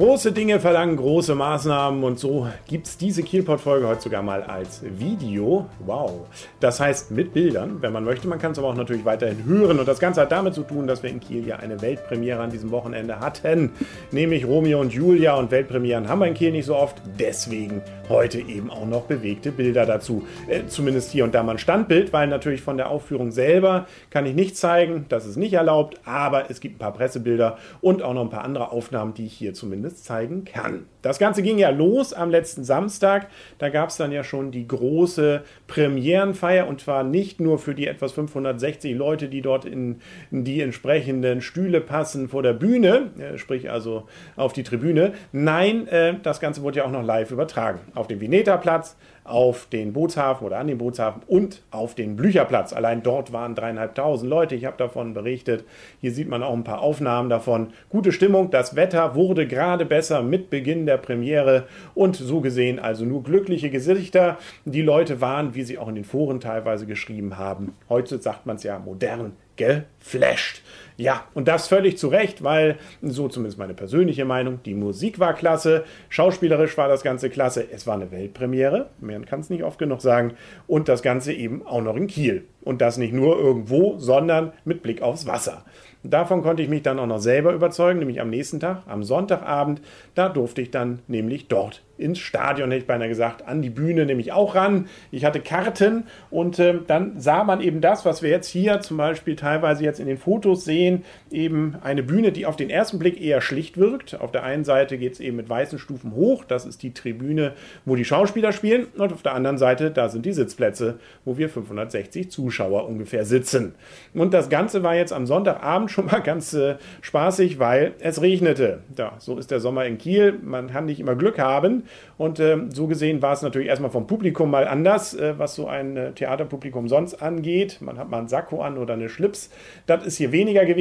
Große Dinge verlangen große Maßnahmen und so gibt es diese Kielport-Folge heute sogar mal als Video. Wow. Das heißt mit Bildern, wenn man möchte. Man kann es aber auch natürlich weiterhin hören. Und das Ganze hat damit zu tun, dass wir in Kiel ja eine Weltpremiere an diesem Wochenende hatten. Nämlich Romeo und Julia. Und Weltpremieren haben wir in Kiel nicht so oft. Deswegen heute eben auch noch bewegte Bilder dazu. Äh, zumindest hier und da mal ein Standbild, weil natürlich von der Aufführung selber kann ich nicht zeigen. Das ist nicht erlaubt. Aber es gibt ein paar Pressebilder und auch noch ein paar andere Aufnahmen, die ich hier zumindest zumindest zeigen kann. Das Ganze ging ja los am letzten Samstag. Da gab es dann ja schon die große Premierenfeier und zwar nicht nur für die etwas 560 Leute, die dort in, die entsprechenden Stühle passen vor der Bühne, äh, sprich also auf die Tribüne. Nein, äh, das Ganze wurde ja auch noch live übertragen. Auf dem Vineta-Platz, auf den Bootshafen oder an den Bootshafen und auf den Blücherplatz. Allein dort waren dreieinhalbtausend Leute. Ich habe davon berichtet. Hier sieht man auch ein paar Aufnahmen davon. Gute Stimmung. Das Wetter wurde gerade besser mit Beginn der Premiere und so gesehen also nur glückliche Gesichter. Die Leute waren, wie sie auch in den Foren teilweise geschrieben haben, heute sagt man es ja modern, geflasht. Ja, und das völlig zu Recht, weil, so zumindest meine persönliche Meinung, die Musik war klasse, schauspielerisch war das Ganze klasse, es war eine Weltpremiere, man kann es nicht oft genug sagen, und das Ganze eben auch noch in Kiel. Und das nicht nur irgendwo, sondern mit Blick aufs Wasser. Davon konnte ich mich dann auch noch selber überzeugen, nämlich am nächsten Tag, am Sonntagabend. Da durfte ich dann nämlich dort ins Stadion, hätte ich beinahe gesagt, an die Bühne nämlich auch ran. Ich hatte Karten und äh, dann sah man eben das, was wir jetzt hier zum Beispiel teilweise jetzt in den Fotos sehen, eben eine Bühne, die auf den ersten Blick eher schlicht wirkt. Auf der einen Seite geht es eben mit weißen Stufen hoch, das ist die Tribüne, wo die Schauspieler spielen und auf der anderen Seite, da sind die Sitzplätze, wo wir 560 Zuschauer ungefähr sitzen. Und das Ganze war jetzt am Sonntagabend schon mal ganz äh, spaßig, weil es regnete. Ja, so ist der Sommer in Kiel. Man kann nicht immer Glück haben. Und äh, so gesehen war es natürlich erstmal vom Publikum mal anders, äh, was so ein äh, Theaterpublikum sonst angeht. Man hat mal einen Sakko an oder eine Schlips. Das ist hier weniger gewesen.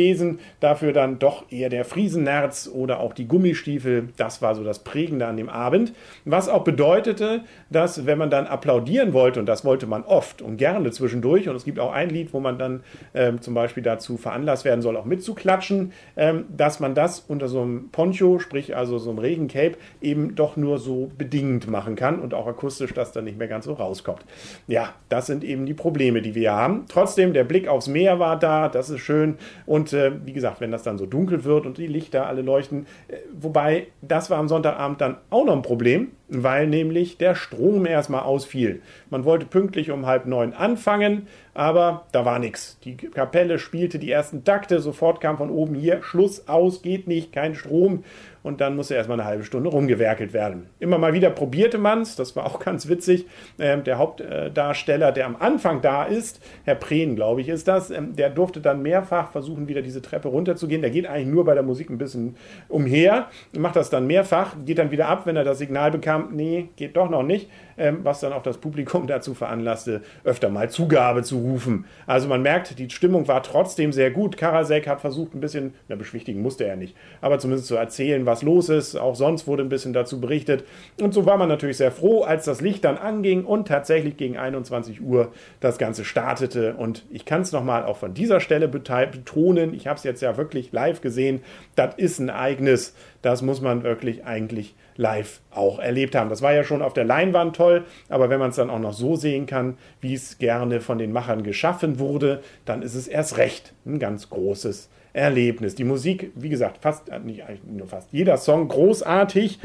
Dafür dann doch eher der Friesennerz oder auch die Gummistiefel. Das war so das Prägende an dem Abend. Was auch bedeutete, dass wenn man dann applaudieren wollte, und das wollte man oft und gerne zwischendurch, und es gibt auch ein Lied, wo man dann ähm, zum Beispiel dazu veranlasst werden soll, auch mitzuklatschen, ähm, dass man das unter so einem Poncho, sprich also so einem Regencape, eben doch nur so bedingt machen kann und auch akustisch das dann nicht mehr ganz so rauskommt. Ja, das sind eben die Probleme, die wir haben. Trotzdem, der Blick aufs Meer war da, das ist schön. Und äh, wie gesagt, wenn das dann so dunkel wird und die Lichter alle leuchten, äh, wobei das war am Sonntagabend dann auch noch ein Problem, weil nämlich der Strom erstmal ausfiel. Man wollte pünktlich um halb neun anfangen, aber da war nichts. Die Kapelle spielte die ersten Takte, sofort kam von oben hier Schluss aus, geht nicht, kein Strom und dann musste erstmal eine halbe Stunde rumgewerkelt werden. Immer mal wieder probierte man es, das war auch ganz witzig. Ähm, der Hauptdarsteller, der am Anfang da ist, Herr Prehn, glaube ich, ist das, ähm, der durfte dann mehrfach versuchen, wieder diese Treppe runterzugehen. Der geht eigentlich nur bei der Musik ein bisschen umher, macht das dann mehrfach, geht dann wieder ab, wenn er das Signal bekam, nee, geht doch noch nicht, ähm, was dann auch das Publikum dazu veranlasste, öfter mal Zugabe zu rufen. Also man merkt, die Stimmung war trotzdem sehr gut. Karasek hat versucht, ein bisschen, na, beschwichtigen musste er nicht, aber zumindest zu erzählen, was los ist. Auch sonst wurde ein bisschen dazu berichtet. Und so war man natürlich sehr froh, als das Licht dann anging und tatsächlich gegen 21 Uhr das Ganze startete. Und ich kann es nochmal auch von dieser Stelle betonen. Ich habe es jetzt ja wirklich live gesehen. Das ist ein Ereignis. Das muss man wirklich eigentlich live auch erlebt haben. Das war ja schon auf der Leinwand toll, aber wenn man es dann auch noch so sehen kann, wie es gerne von den Machern geschaffen wurde, dann ist es erst recht ein ganz großes Erlebnis. Die Musik, wie gesagt, fast, äh, nicht nur fast jeder Song großartig.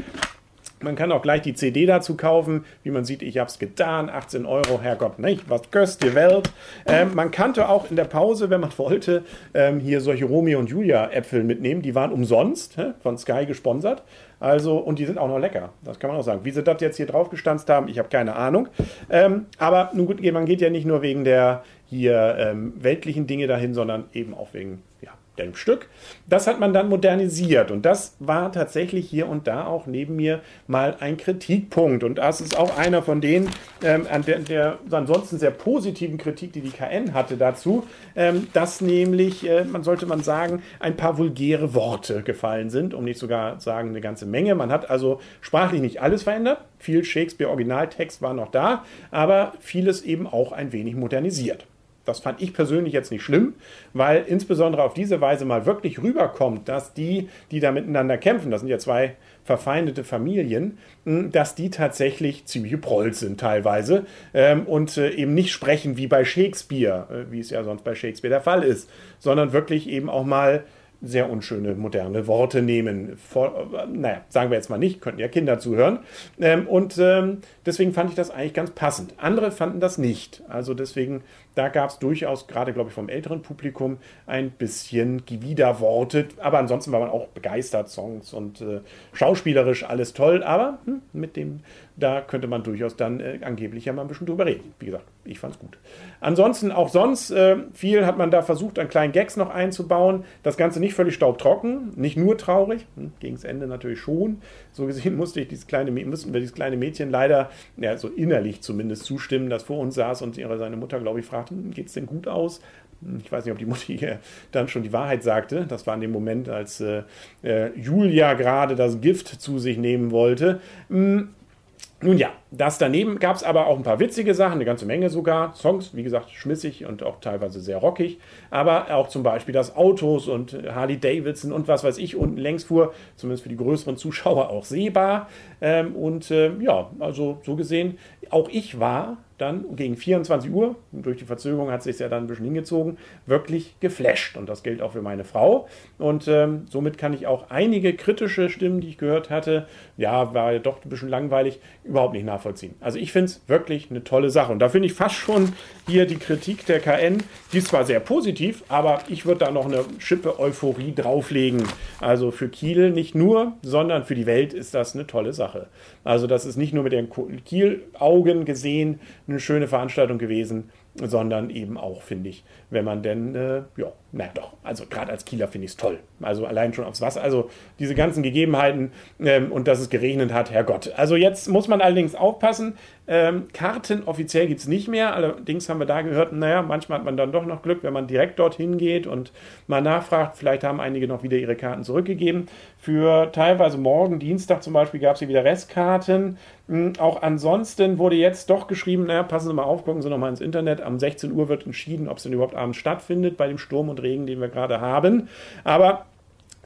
Man kann auch gleich die CD dazu kaufen. Wie man sieht, ich habe es getan. 18 Euro, Herrgott, nicht? Was köst die Welt? Ähm, man kannte auch in der Pause, wenn man wollte, ähm, hier solche Romeo und Julia Äpfel mitnehmen. Die waren umsonst, hä? von Sky gesponsert. Also, und die sind auch noch lecker. Das kann man auch sagen. Wie sie das jetzt hier drauf gestanzt haben, ich habe keine Ahnung. Ähm, aber nun gut, man geht ja nicht nur wegen der hier ähm, weltlichen Dinge dahin, sondern eben auch wegen dem Stück. Das hat man dann modernisiert und das war tatsächlich hier und da auch neben mir mal ein Kritikpunkt und das ist auch einer von denen, ähm, an der, der, ansonsten sehr positiven Kritik, die die KN hatte dazu, ähm, dass nämlich, äh, man sollte man sagen, ein paar vulgäre Worte gefallen sind, um nicht sogar sagen eine ganze Menge. Man hat also sprachlich nicht alles verändert, viel Shakespeare-Originaltext war noch da, aber vieles eben auch ein wenig modernisiert. Das fand ich persönlich jetzt nicht schlimm, weil insbesondere auf diese Weise mal wirklich rüberkommt, dass die, die da miteinander kämpfen, das sind ja zwei verfeindete Familien, dass die tatsächlich ziemliche Prolls sind teilweise ähm, und äh, eben nicht sprechen wie bei Shakespeare, äh, wie es ja sonst bei Shakespeare der Fall ist, sondern wirklich eben auch mal sehr unschöne moderne Worte nehmen. Vor, naja, sagen wir jetzt mal nicht, könnten ja Kinder zuhören. Ähm, und ähm, deswegen fand ich das eigentlich ganz passend. Andere fanden das nicht. Also deswegen, da gab es durchaus, gerade glaube ich vom älteren Publikum, ein bisschen Widerworte. Aber ansonsten war man auch begeistert, Songs und äh, schauspielerisch alles toll. Aber hm, mit dem da könnte man durchaus dann äh, angeblich ja mal ein bisschen drüber reden. Wie gesagt, ich fand es gut. Ansonsten, auch sonst, äh, viel hat man da versucht, an kleinen Gags noch einzubauen. Das Ganze nicht völlig staubtrocken, nicht nur traurig, hm, gegen das Ende natürlich schon. So gesehen musste ich dieses kleine, mussten wir dieses kleine Mädchen leider, ja, so innerlich zumindest zustimmen, das vor uns saß und ihre, seine Mutter, glaube ich, fragte, hm, geht es denn gut aus? Hm, ich weiß nicht, ob die Mutter hier dann schon die Wahrheit sagte. Das war in dem Moment, als äh, äh Julia gerade das Gift zu sich nehmen wollte. Nun ja, das daneben gab es aber auch ein paar witzige Sachen, eine ganze Menge sogar. Songs, wie gesagt, schmissig und auch teilweise sehr rockig. Aber auch zum Beispiel, dass Autos und Harley Davidson und was weiß ich unten längs fuhr, zumindest für die größeren Zuschauer auch sehbar. Ähm, und äh, ja, also so gesehen, auch ich war dann gegen 24 Uhr, durch die Verzögerung hat es sich ja dann ein bisschen hingezogen, wirklich geflasht. Und das gilt auch für meine Frau. Und ähm, somit kann ich auch einige kritische Stimmen, die ich gehört hatte, ja, war ja doch ein bisschen langweilig, überhaupt nicht nachvollziehen. Also ich finde es wirklich eine tolle Sache. Und da finde ich fast schon hier die Kritik der KN, die ist zwar sehr positiv, aber ich würde da noch eine Schippe Euphorie drauflegen. Also für Kiel nicht nur, sondern für die Welt ist das eine tolle Sache. Also das ist nicht nur mit den Kiel-Augen gesehen, eine schöne Veranstaltung gewesen, sondern eben auch, finde ich, wenn man denn, äh, ja, na doch, also gerade als Kieler finde ich es toll. Also allein schon aufs Wasser, also diese ganzen Gegebenheiten ähm, und dass es geregnet hat, Herrgott. Also jetzt muss man allerdings aufpassen, ähm, Karten offiziell gibt es nicht mehr, allerdings haben wir da gehört, naja, manchmal hat man dann doch noch Glück, wenn man direkt dorthin geht und mal nachfragt, vielleicht haben einige noch wieder ihre Karten zurückgegeben. Für teilweise morgen, Dienstag zum Beispiel, gab es hier wieder Restkarten. Hm, auch ansonsten wurde jetzt doch geschrieben, naja, passen Sie mal auf, gucken Sie noch mal ins Internet, am 16 Uhr wird entschieden, ob es denn überhaupt abends stattfindet bei dem Sturm und Regen, den wir gerade haben. Aber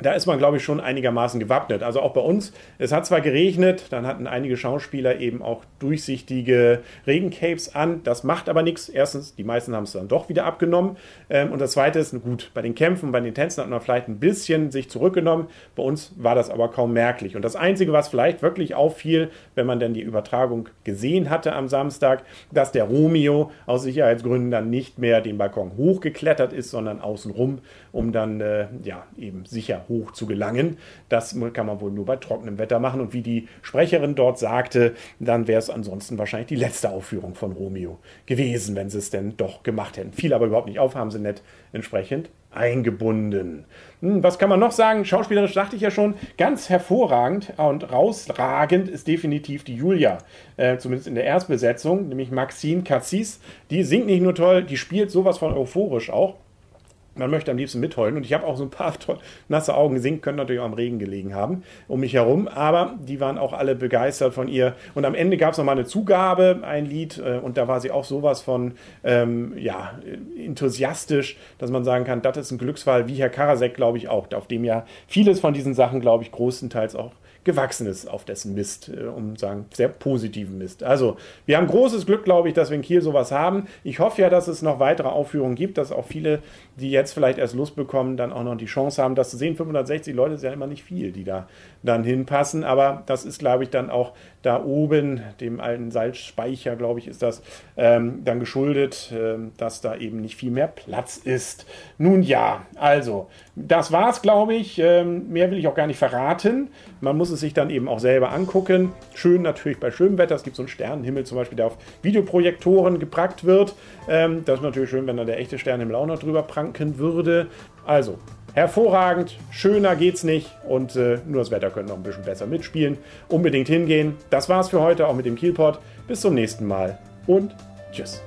da ist man, glaube ich, schon einigermaßen gewappnet. Also auch bei uns, es hat zwar geregnet, dann hatten einige Schauspieler eben auch durchsichtige Regencapes an. Das macht aber nichts. Erstens, die meisten haben es dann doch wieder abgenommen. Ähm, und das Zweite ist, gut, bei den Kämpfen, bei den Tänzen hat man vielleicht ein bisschen sich zurückgenommen. Bei uns war das aber kaum merklich. Und das Einzige, was vielleicht wirklich auffiel, wenn man dann die Übertragung gesehen hatte am Samstag, dass der Romeo aus Sicherheitsgründen dann nicht mehr den Balkon hochgeklettert ist, sondern außenrum, um dann äh, ja eben sicher hoch zu gelangen. Das kann man wohl nur bei trockenem Wetter machen. Und wie die Sprecherin dort sagte, dann wäre es ansonsten wahrscheinlich die letzte Aufführung von Romeo gewesen, wenn sie es denn doch gemacht hätten. Fiel aber überhaupt nicht auf, haben sie nett entsprechend eingebunden. Hm, was kann man noch sagen? Schauspielerisch sagte ich ja schon, ganz hervorragend und rausragend ist definitiv die Julia, äh, zumindest in der Erstbesetzung, nämlich Maxine Cassis. Die singt nicht nur toll, die spielt sowas von euphorisch auch man möchte am liebsten mitheulen. Und ich habe auch so ein paar nasse Augen gesehen, können natürlich auch am Regen gelegen haben, um mich herum. Aber die waren auch alle begeistert von ihr. Und am Ende gab es nochmal eine Zugabe, ein Lied. Äh, und da war sie auch sowas von, ähm, ja, enthusiastisch, dass man sagen kann, das ist ein Glücksfall, wie Herr Karasek, glaube ich, auch. Auf dem ja vieles von diesen Sachen, glaube ich, großenteils auch gewachsen ist auf dessen Mist, äh, um zu sagen, sehr positiven Mist. Also, wir haben großes Glück, glaube ich, dass wir in Kiel sowas haben. Ich hoffe ja, dass es noch weitere Aufführungen gibt, dass auch viele, die jetzt vielleicht erst Lust bekommen, dann auch noch die Chance haben, das zu sehen. 560 Leute ist ja immer nicht viel, die da dann hinpassen, aber das ist, glaube ich, dann auch da oben, dem alten Salzspeicher, glaube ich, ist das, ähm, dann geschuldet, äh, dass da eben nicht viel mehr Platz ist. Nun ja, also, das war's, glaube ich. Ähm, mehr will ich auch gar nicht verraten. Man muss es sich dann eben auch selber angucken. Schön natürlich bei schönem Wetter. Es gibt so einen Sternenhimmel zum Beispiel, der auf Videoprojektoren geprackt wird. Ähm, das ist natürlich schön, wenn da der echte Sternenhimmel auch noch drüber pranken würde. Also, hervorragend. Schöner geht's nicht. Und äh, nur das Wetter könnte noch ein bisschen besser mitspielen. Unbedingt hingehen. Das war's für heute, auch mit dem Kielpot. Bis zum nächsten Mal und tschüss.